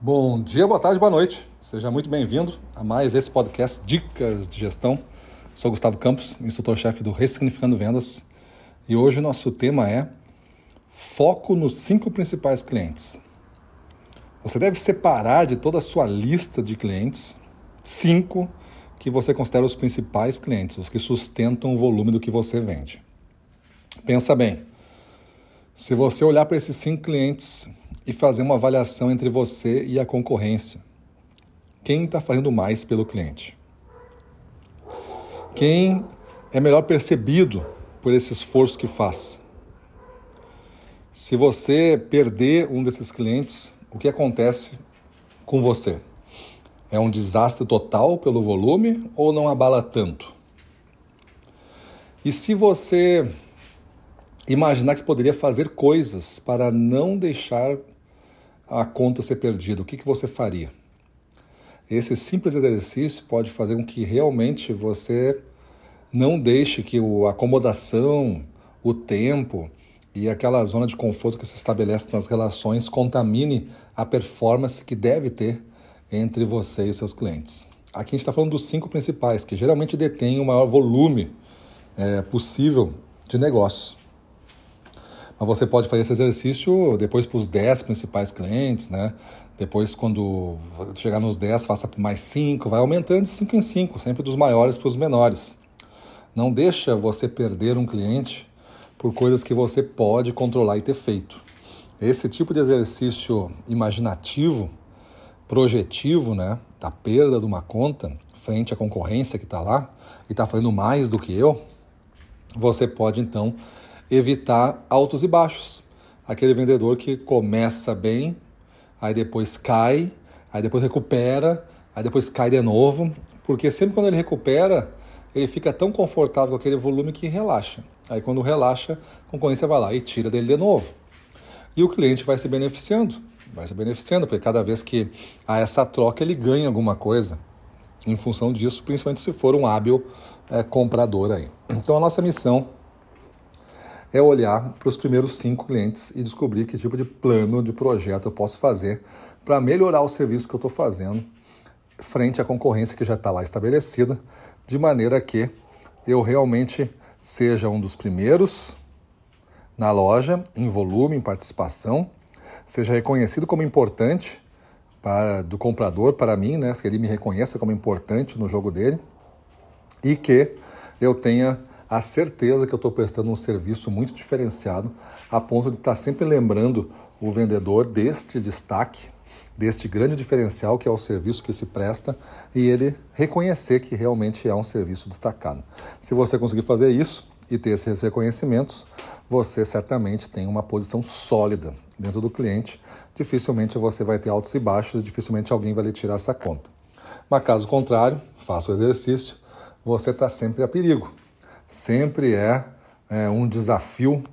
Bom dia, boa tarde, boa noite. Seja muito bem-vindo a mais esse podcast Dicas de Gestão. Sou Gustavo Campos, instrutor-chefe do Ressignificando Vendas, e hoje o nosso tema é foco nos cinco principais clientes. Você deve separar de toda a sua lista de clientes cinco que você considera os principais clientes, os que sustentam o volume do que você vende. Pensa bem. Se você olhar para esses cinco clientes e fazer uma avaliação entre você e a concorrência, quem está fazendo mais pelo cliente? Quem é melhor percebido por esse esforço que faz? Se você perder um desses clientes, o que acontece com você? É um desastre total pelo volume ou não abala tanto? E se você imaginar que poderia fazer coisas para não deixar a conta ser perdida, o que, que você faria? Esse simples exercício pode fazer com que realmente você não deixe que a acomodação, o tempo e aquela zona de conforto que se estabelece nas relações contamine a performance que deve ter entre você e seus clientes. Aqui a gente está falando dos cinco principais, que geralmente detêm o maior volume é, possível de negócios. Mas você pode fazer esse exercício depois para os 10 principais clientes, né? Depois, quando chegar nos 10, faça mais 5, vai aumentando de 5 em 5, sempre dos maiores para os menores. Não deixa você perder um cliente por coisas que você pode controlar e ter feito. Esse tipo de exercício imaginativo, projetivo, né, da perda de uma conta frente à concorrência que está lá e está fazendo mais do que eu, você pode então evitar altos e baixos. Aquele vendedor que começa bem, aí depois cai, aí depois recupera, aí depois cai de novo, porque sempre quando ele recupera, ele fica tão confortável com aquele volume que relaxa. Aí quando relaxa, a concorrência vai lá e tira dele de novo. E o cliente vai se beneficiando, vai se beneficiando, porque cada vez que há essa troca, ele ganha alguma coisa em função disso, principalmente se for um hábil é, comprador aí. Então a nossa missão é olhar para os primeiros cinco clientes e descobrir que tipo de plano, de projeto eu posso fazer para melhorar o serviço que eu estou fazendo frente à concorrência que já está lá estabelecida, de maneira que eu realmente seja um dos primeiros na loja, em volume, em participação, seja reconhecido como importante para, do comprador para mim, né, que ele me reconheça como importante no jogo dele e que eu tenha a certeza que eu estou prestando um serviço muito diferenciado, a ponto de estar tá sempre lembrando o vendedor deste destaque, deste grande diferencial que é o serviço que se presta e ele reconhecer que realmente é um serviço destacado. Se você conseguir fazer isso e ter esses reconhecimentos, você certamente tem uma posição sólida dentro do cliente. Dificilmente você vai ter altos e baixos, dificilmente alguém vai lhe tirar essa conta. Mas caso contrário, faça o exercício, você está sempre a perigo sempre é, é um desafio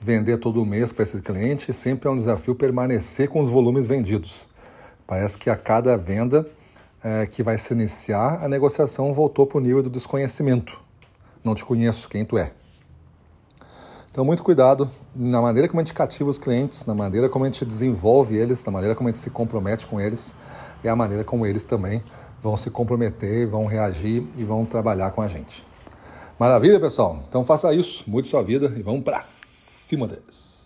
vender todo mês para esse cliente, sempre é um desafio permanecer com os volumes vendidos. Parece que a cada venda é, que vai se iniciar, a negociação voltou para o nível do desconhecimento. Não te conheço, quem tu é. Então, muito cuidado na maneira como a gente cativa os clientes, na maneira como a gente desenvolve eles, na maneira como a gente se compromete com eles e a maneira como eles também vão se comprometer, vão reagir e vão trabalhar com a gente. Maravilha, pessoal? Então faça isso, mude sua vida e vamos para cima deles.